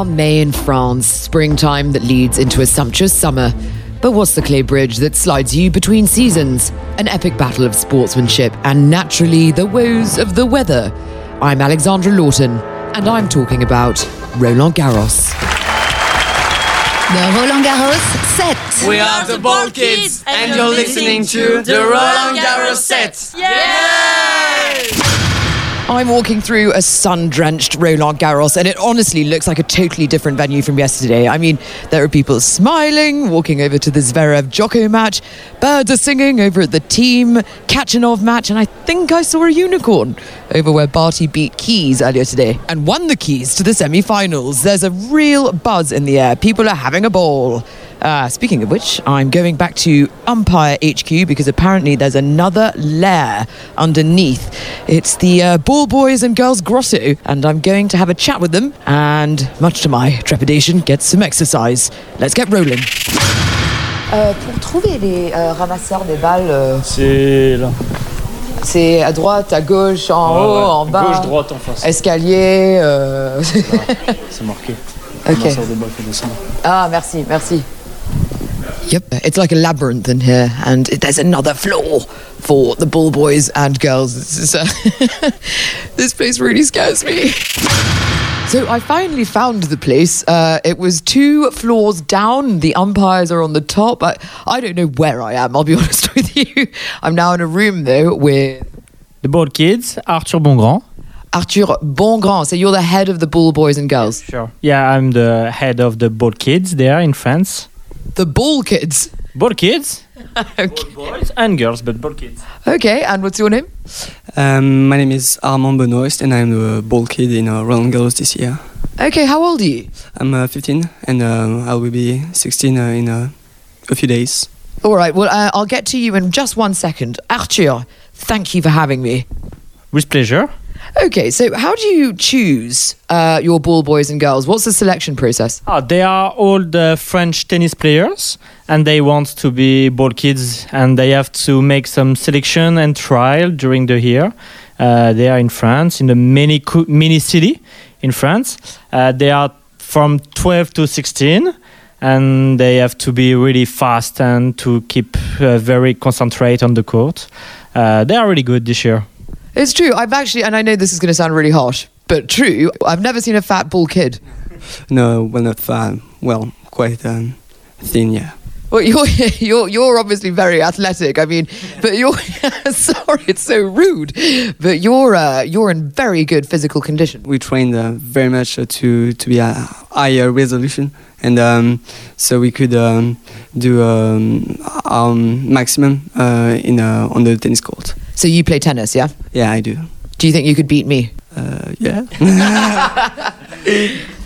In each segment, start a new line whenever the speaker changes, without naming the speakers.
calm May in France, springtime that leads into a sumptuous summer. But what's the clay bridge that slides you between seasons? An epic battle of sportsmanship and naturally the woes of the weather. I'm Alexandra Lawton, and I'm talking about Roland Garros.
The Roland Garros set.
We are the Ball Kids, and you're listening to the Roland Garros set.
I'm walking through a sun drenched Roland Garros, and it honestly looks like a totally different venue from yesterday. I mean, there are people smiling, walking over to the Zverev Joko match, birds are singing over at the Thiem Khachanov match, and I think I saw a unicorn over where Barty beat Keys earlier today and won the keys to the semi finals. There's a real buzz in the air, people are having a ball. Uh, speaking of which, I'm going back to Umpire HQ because apparently there's another lair underneath. It's the uh, Ball Boys and Girls Grotto, and I'm going to have a chat with them and, much to my trepidation, get some exercise. Let's get rolling. Euh, pour trouver les euh, ramasseurs des balles, euh,
C'est là.
c'est à droite, à gauche, en haut,
Ouais, ouais.
en bas.
Gauche, droite, en face.
Escalier. euh,
C'est marqué.
Ok.
Ramasseur de balles, faut descendre.
Ah, merci, merci. Yep, it's like a labyrinth in here, and there's another floor for the ball boys and girls. This, is, uh, this place really scares me. So I finally found the place. Uh, it was two floors down. The umpires are on the top. I, I don't know where I am, I'll be honest with you. I'm now in a room, though, with
The Ball Kids, Arthur Bongrand.
Arthur Bongrand. So you're the head of the ball boys and girls.
Sure. Yeah, I'm the head of the Ball Kids there in France.
The ball kids.
Ball Kids,
okay.
boys and girls, but Ball Kids.
okay, and what's your name?
Um, my name is Armand Benoist, and I'm the ball kid in uh, Roland Garros this year.
Okay, how old are you?
I'm uh, 15, and uh, I will be 16 uh, in uh, a few days.
All right, well, uh, I'll get to you in just one second. Arthur, thank you for having me.
With pleasure.
Okay, so how do you choose uh, your ball boys and girls? What's the selection process?
Ah, they are all the French tennis players, and they want to be ball kids, and they have to make some selection and trial during the year. Uh, they are in France, in the mini mini city in France. Uh, they are from 12 to 16, and they have to be really fast and to keep uh, very concentrate on the court. Uh, they are really good this year.
It's true. I've actually, and I know this is going to sound really harsh, but true. I've never seen a fat ball kid.
No, well, not fat. Well, quite um, thin, yeah.
Well, you're you're you're obviously very athletic. I mean, but you're sorry, it's so rude. But you're uh, you're in very good physical condition.
We trained uh, very much uh, to to be a higher resolution, and um, so we could um, do um, our maximum uh, in uh, on the tennis court.
So you play tennis, yeah?
Yeah, I do.
Do you think you could beat me?
Uh, yeah.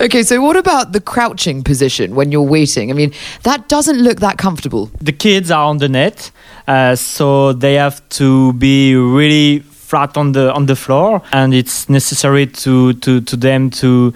Okay, so what about the crouching position when you're waiting? I mean, that doesn't look that comfortable.
the kids are on the net, uh, so they have to be really flat on the on the floor, and it's necessary to to, to them to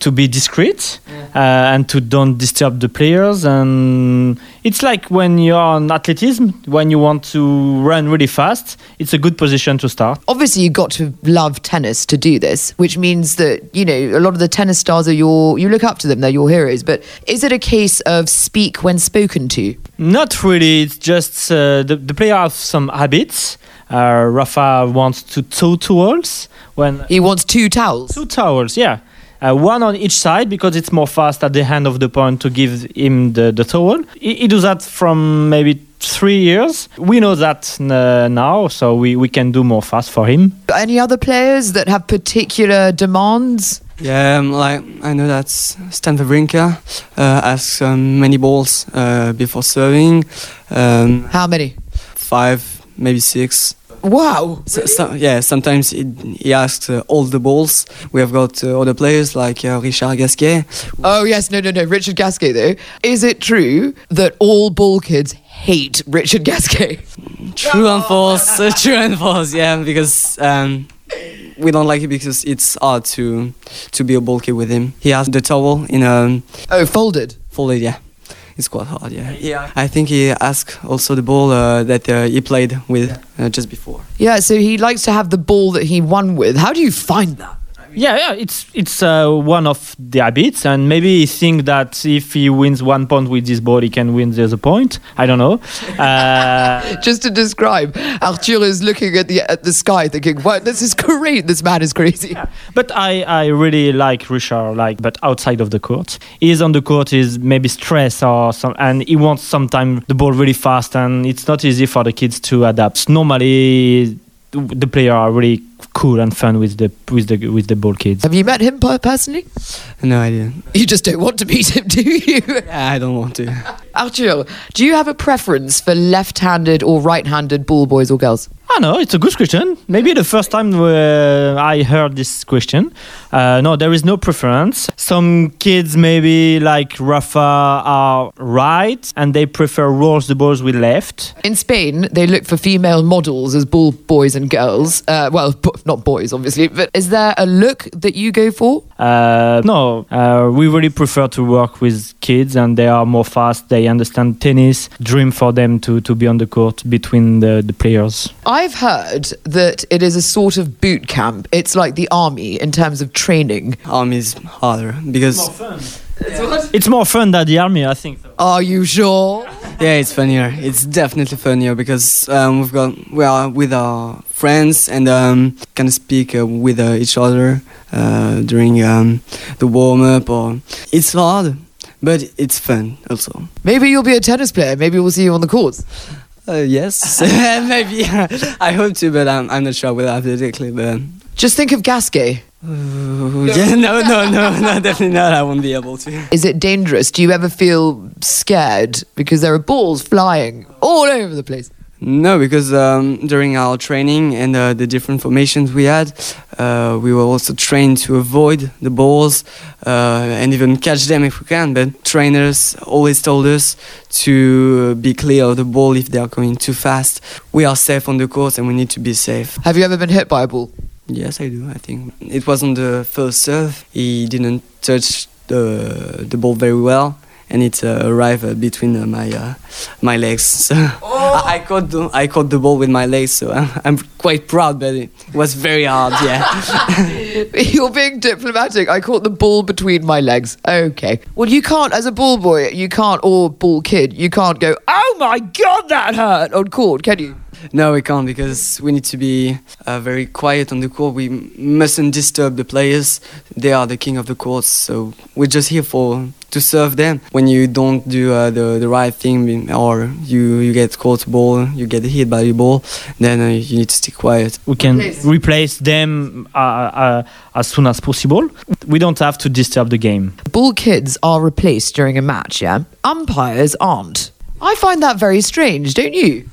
to be discreet uh, and to don't disturb the players. And it's like when you're on athleticism, when you want to run really fast, it's a good position to start.
Obviously, you got to love tennis to do this, which means that, you know, a lot of the tennis stars are your, you look up to them, they're your heroes. But is it a case of speak when spoken to?
Not really. It's just uh, the the player have some habits. Uh, Rafa wants to toe towels when
He wants two towels.
Two towels, yeah. Uh, one on each side because it's more fast at the hand of the point to give him the, the towel. He, he does that from maybe three years. We know that uh, now, so we, we can do more fast for him.
Any other players that have particular demands?
Yeah, um, like I know that Stan Wawrinka uh, asks um, many balls uh, before serving, um,
How many?
five, maybe six.
Wow.
So, so, yeah, sometimes he, he asks uh, all the balls. We have got uh, other players like uh, Richard Gasquet.
Oh, yes, no, no, no. Richard Gasquet, though. Is it true that all ball kids hate Richard Gasquet?
True and false, uh, true and false. Yeah, because um, we don't like it because it's hard to to be a ball kid with him. He has the towel in a
Oh, folded.
folded. Yeah, it's quite hard. Yeah. Yeah. I think he asked also the ball uh, that uh, he played with uh, just before.
Yeah, so he likes to have the ball that he won with. How do you find that?
Yeah, yeah, it's it's uh, one of the habits, and maybe he think that if he wins one point with this ball, he can win the other point. I don't know. Uh,
Just to describe, Arthur is looking at the at the sky, thinking, "Wow, this is great. This man is crazy."
but I, I really like Richard, like, but outside of the court, he's on the court, is maybe stress or some, and he wants sometimes the ball really fast, and it's not easy for the kids to adapt. Normally, the player are really cool and fun with the with the with the ball kids.
Have you met him personally?
No, I didn't.
You just don't want to meet him, do you?
I don't want to.
Arthur, do you have a preference for left-handed or right-handed ball boys or girls?
I know it's a good question. Maybe the first time uh, I heard this question. Uh, no, there is no preference. Some kids maybe like Rafa are right, and they prefer rolls the balls with left.
In Spain, they look for female models as ball boys and girls. Uh, well, b- not boys, obviously, but is there a look that you go for?
Uh, no, uh, we really prefer to work with kids, and they are more fast. They understand tennis. Dream for them to to be on the court between the the players.
I've heard that it is a sort of boot camp. It's like the army in terms of training.
Army is harder because
It's more fun than the army, I think.
Are you sure?
yeah, it's funnier. It's definitely funnier because um, we've got we are with our friends and um, kind of speak uh, with uh, each other uh, during um, the warm up. Or it's hard, but it's fun also.
Maybe you'll be a tennis player. Maybe we'll see you on the courts.
Uh, yes, maybe. I hope to, but I'm, I'm not sure whether athletically. But
Just think of Gasquet.
uh, yeah, no, no, no, no, definitely not. I won't be able to.
Is it dangerous? Do you ever feel scared because there are balls flying all over the place?
No, because um, during our training and uh, the different formations we had, uh, we were also trained to avoid the balls uh, and even catch them if we can. But trainers always told us to be clear of the ball if they are going too fast. We are safe on the course and we need to be safe.
Have you ever been hit by a ball?
Yes, I do. I think it wasn't the first serve. He didn't touch the the ball very well, and it uh, arrived uh, between uh, my uh, my legs. So I, I caught the I caught the ball with my legs. So I'm, I'm quite proud, but it was very hard. Yeah.
You're being diplomatic. I caught the ball between my legs. Okay. Well, you can't, as a ball boy, you can't, or ball kid, you can't go, oh my God, that hurt on court, can you?
no, we can't because we need to be uh, very quiet on the court. We mustn't disturb the players. They are the king of the court. So we're just here for to serve them. When you don't do uh, the the right thing or you you get caught ball, you get hit by the ball, then uh, you need to stay quiet.
we can
Replace.
replace them uh, uh, as soon as possible. We don't have to disturb the game.
Ball kids are replaced during a match, yeah? Umpires aren't. I find that very strange, don't you?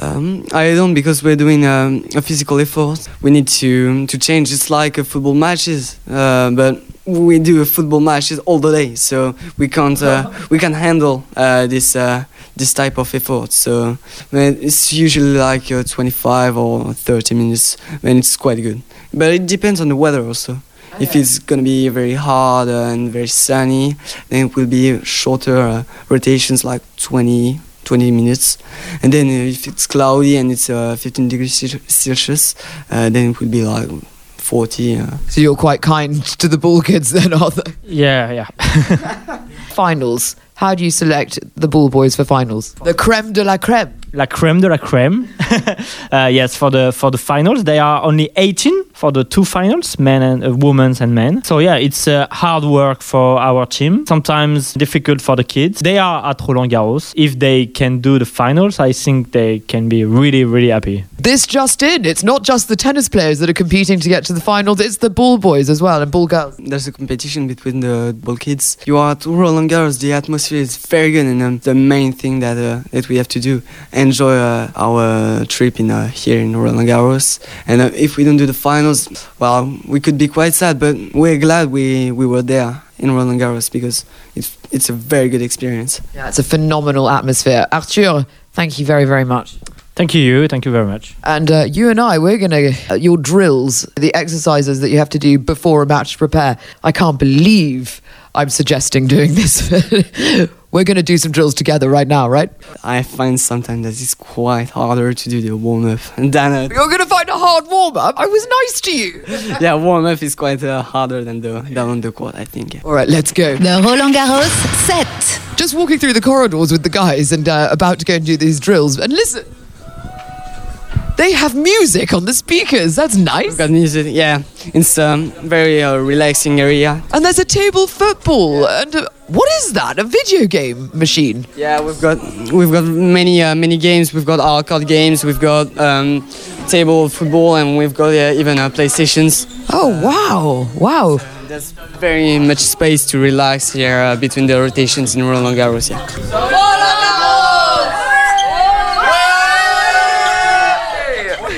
Um, I don't because we're doing um, a physical effort. We need to to change. It's like a football matches, uh, but we do a football matches all the day, so we can't uh, we can handle uh, this uh, this type of effort. So man, it's usually like uh, 25 or 30 minutes, and it's quite good. But it depends on the weather also. If it's gonna be very hard and very sunny, then it will be shorter uh, rotations, like 20, 20 minutes. And then if it's cloudy and it's uh, 15 degrees Celsius, uh, then it will be like 40. Uh.
So you're quite kind to the ball kids then, Arthur.
Yeah, yeah.
Finals. How do you select the ball boys for finals? The creme de la creme.
La crème de la crème. uh, yes, for the for the finals, they are only 18 for the two finals, men and uh, women's and men. So yeah, it's uh, hard work for our team. Sometimes difficult for the kids. They are at Roland Garros. If they can do the finals, I think they can be really really happy.
This just in. It's not just the tennis players that are competing to get to the finals, it's the ball boys as well and ball girls.
There's a competition between the ball kids. You are at Roland Garros, the atmosphere is very good, and um, the main thing that uh, that we have to do enjoy uh, our trip in uh, here in Roland Garros. And uh, if we don't do the finals, well, we could be quite sad, but we're glad we, we were there in Roland Garros because it's it's a very good experience.
Yeah, it's a phenomenal atmosphere. Arthur, thank you very, very much.
Thank you, thank you very much.
And uh, you and I, we're going to, uh, your drills, the exercises that you have to do before a match to prepare. I can't believe I'm suggesting doing this. we're going to do some drills together right now, right?
I find sometimes that it's quite harder to do the warm up than uh,
You're going to find a hard warm up. I was nice to you.
yeah warm up is quite uh, harder than the than on the quad I think.
All right, let's go.
The Roland Garros set.
Just walking through the corridors with the guys and uh, about to go and do these drills. And listen, they have music on the speakers. That's nice.
Got music, yeah. It's um, very uh, relaxing area.
And there's a table football. And uh, what is that? A video game machine?
Yeah, we've got we've got many uh, many games. We've got arcade games. We've got um, table football, and we've got uh, even uh, PlayStations.
Oh, wow. Wow.
There's very much space to relax here uh, between the rotations in Roland Garros. Yeah.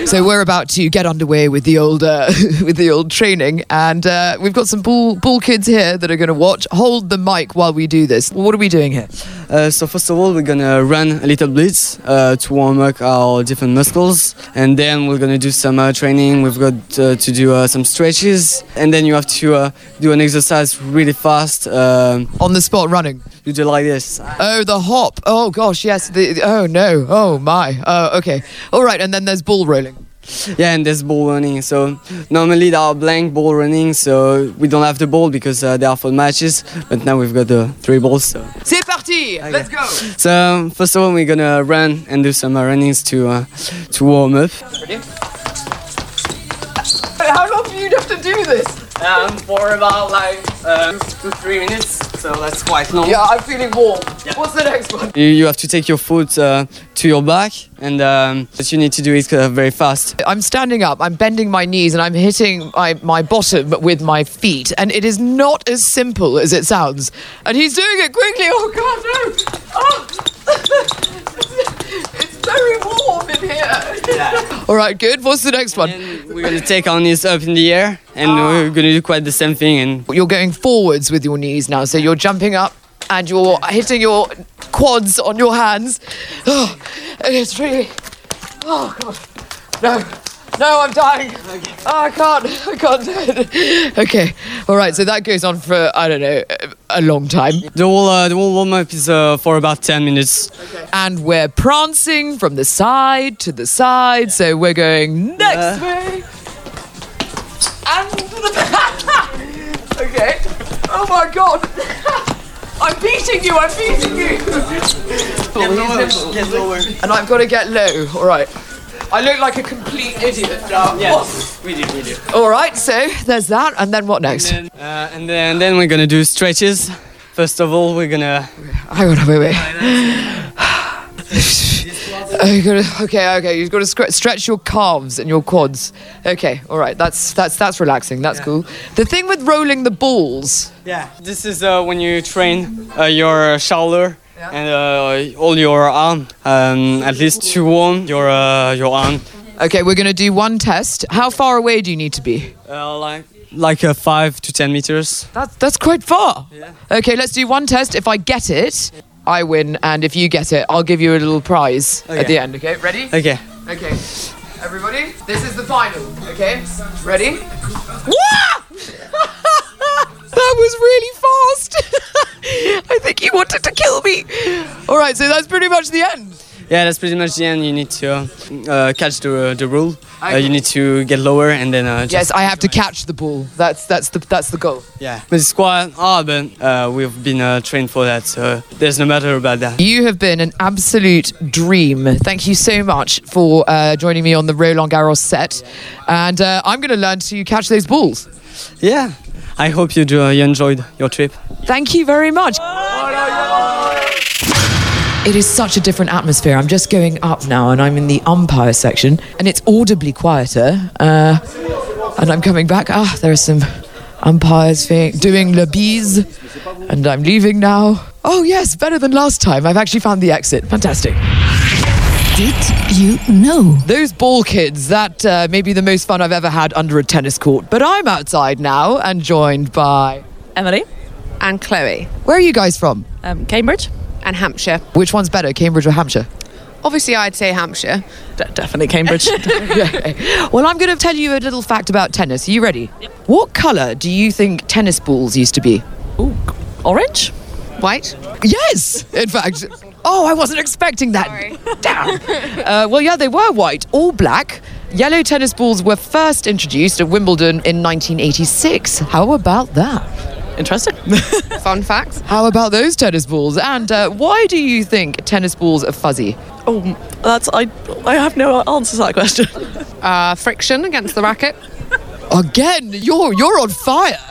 So we're about to get underway with the old uh, with the old training, and uh, we've got some ball ball kids here that are going to watch. Hold the mic while we do this. What are we doing here?
Uh, so first of all, we're gonna run a little blitz uh, to warm up our different muscles, and then we're gonna do some uh, training. We've got uh, to do uh, some stretches, and then you have to uh, do an exercise really fast. Um,
On the spot running.
You do like this.
Oh, the hop. Oh gosh, yes. The, the- oh no. Oh my. Oh, okay. All right, and then there's ball rolling.
Yeah, and there's ball running. So normally there are blank ball running, so we don't have the ball because uh, they are for matches. But now we've got the three balls. So.
C'est parti. Let's go.
So um, first of all, we're gonna run and do some uh, runnings to uh, to warm up.
How long do you have to do this?
Um, for about like uh, two three minutes. So that's quite long.
Yeah, I'm feeling warm. Yeah. What's the next one?
You, you have to take your foot uh, to your back, and um, but you need to do it uh, very fast.
I'm standing up, I'm bending my knees, and I'm hitting my, my bottom with my feet. And it is not as simple as it sounds. And he's doing it quickly. Oh, God, no. Oh. It's very warm in here. All right, good. What's the next one?
And we're gonna take our knees up in the air, and ah. we're gonna do quite the same thing. And
You're going forwards with your knees now. So you're jumping up and you're hitting your quads on your hands. Oh, it's really. Oh, God. No. No, I'm dying. Oh, I can't. I can't do it. Okay. All right. So that goes on for, I don't know, a long time.
the whole uh, the whole warm up is uh, for about 10 minutes. Okay.
And we're prancing from the side to the side. So we're going next way. And the back. okay. Oh my god. I'm beating you. I'm beating you.
get lower. Get lower.
And I've got to get low. All right. I look like a complete idiot now.
Yes, we do, we do.
All right. So there's that. And then what next?
And, uh, and then then we're gonna do stretches. First of all, we're gonna
Hang on, wait, wait. Oh, gotta, okay, okay. You've got to scr- stretch your calves and your quads. Okay, all right. That's that's that's relaxing. That's cool. The thing with rolling the balls.
yeah. This is uh, when you train uh, your shoulder. And uh, all your arm, um, at least to warm your uh, your arm,
Okay, we're gonna do one test. How far away do you need to be?
uh, like like uh, five to ten meters.
That's that's quite far.
Yeah.
Okay, let's do one test. If I get it, I win, and if you get it, I'll give you a little prize at the end. Okay, ready?
Okay.
Okay, everybody, this is the final. Okay, ready? That was really fast. I think he wanted to kill me. All right, so that's pretty much the end.
Yeah, that's pretty much the end. You need to uh, uh, catch the the rule. Uh,
Okay.
you need to get lower and then uh, just,
Yes, I have to catch the ball. That's that's the that's the goal.
yeah. But it's quite hard, but uh, we've been uh, trained for that, so there's no matter about that.
You have been an absolute dream. Thank you so much for uh, joining me on the Roland Garros set, and uh, I'm going to learn to catch those balls.
Yeah. I hope you do, uh, you enjoyed your trip.
Thank you very much. It is such a different atmosphere. I'm just going up now and I'm in the umpire section and it's audibly quieter. Uh, and I'm coming back. Ah, there are some umpires doing le bise and I'm leaving now. Oh, yes, better than last time. I've actually found the exit. Fantastic.
Did you know?
Those ball kids, that uh, may be the most fun I've ever had under a tennis court. But I'm outside now and joined by.
Emily and Chloe,
Where are you guys from?
um, Cambridge and Hampshire.
Which one's better, Cambridge or Hampshire?
Obviously, I'd say Hampshire. De- definitely Cambridge.
Well, I'm going to tell you a little fact about tennis. Are you ready? What colour do you think tennis balls used to be?
Ooh, orange? White.
Yes, in fact. Oh, I wasn't expecting that. Damn. Uh, well, yeah, they were white, all black. Yellow tennis balls were first introduced at Wimbledon in 1986. How about that?
Interesting. Fun facts.
How about those tennis balls? And uh, why do you think tennis balls are fuzzy?
Oh, that's I. I have no answer to that question.
Uh, friction against the racket.
Again, you're you're on fire.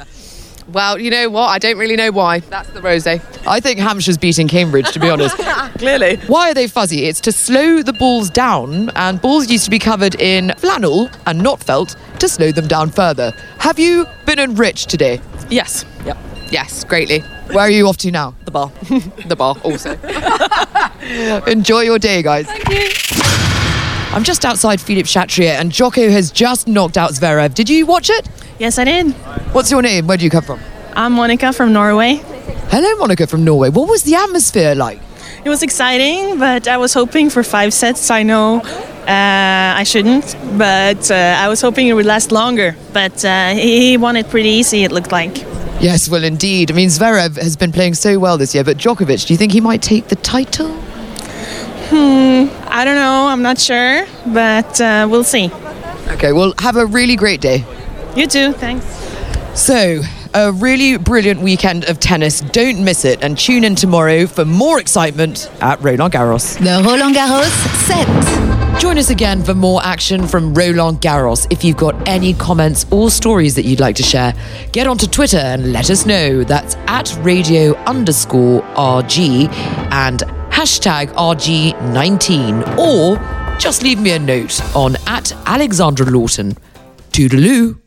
Well, you know what? I don't really know why. That's the rose.
I think Hampshire's beating Cambridge, to be honest.
Clearly,
Why are they fuzzy? It's to slow the balls down, and balls used to be covered in flannel and not felt to slow them down further. Have you been enriched today?
yes. Yep.
Yes, greatly.
Where are you off to now?
The bar.
The bar also.
Enjoy your day, guys. Thank you. I'm just outside Philippe Chatrier, and Jocko has just knocked out Zverev. Did you watch it?
Yes, I did.
What's your name? Where do you come from?
I'm Monica from Norway.
Hello, Monica from Norway. What was the atmosphere like?
It was exciting, but I was hoping for five sets. I know uh, I shouldn't, but uh, I was hoping it would last longer. But uh, he won it pretty easy, it looked like.
Yes, well, indeed. I mean, Zverev has been playing so well this year, but Djokovic, do you think he might take the title?
Hmm, I don't know, I'm not sure, but uh, we'll see.
Okay, well, have a really great day.
You too, thanks.
So, a really brilliant weekend of tennis. Don't miss it and tune in tomorrow for more excitement at Roland Garros.
The Roland Garros set.
Join us again for more action from Roland Garros. If you've got any comments or stories that you'd like to share, get onto Twitter and let us know. That's at radio underscore RG and hashtag RG19. Or just leave me a note on at Alexandra Lawton. Toodaloo.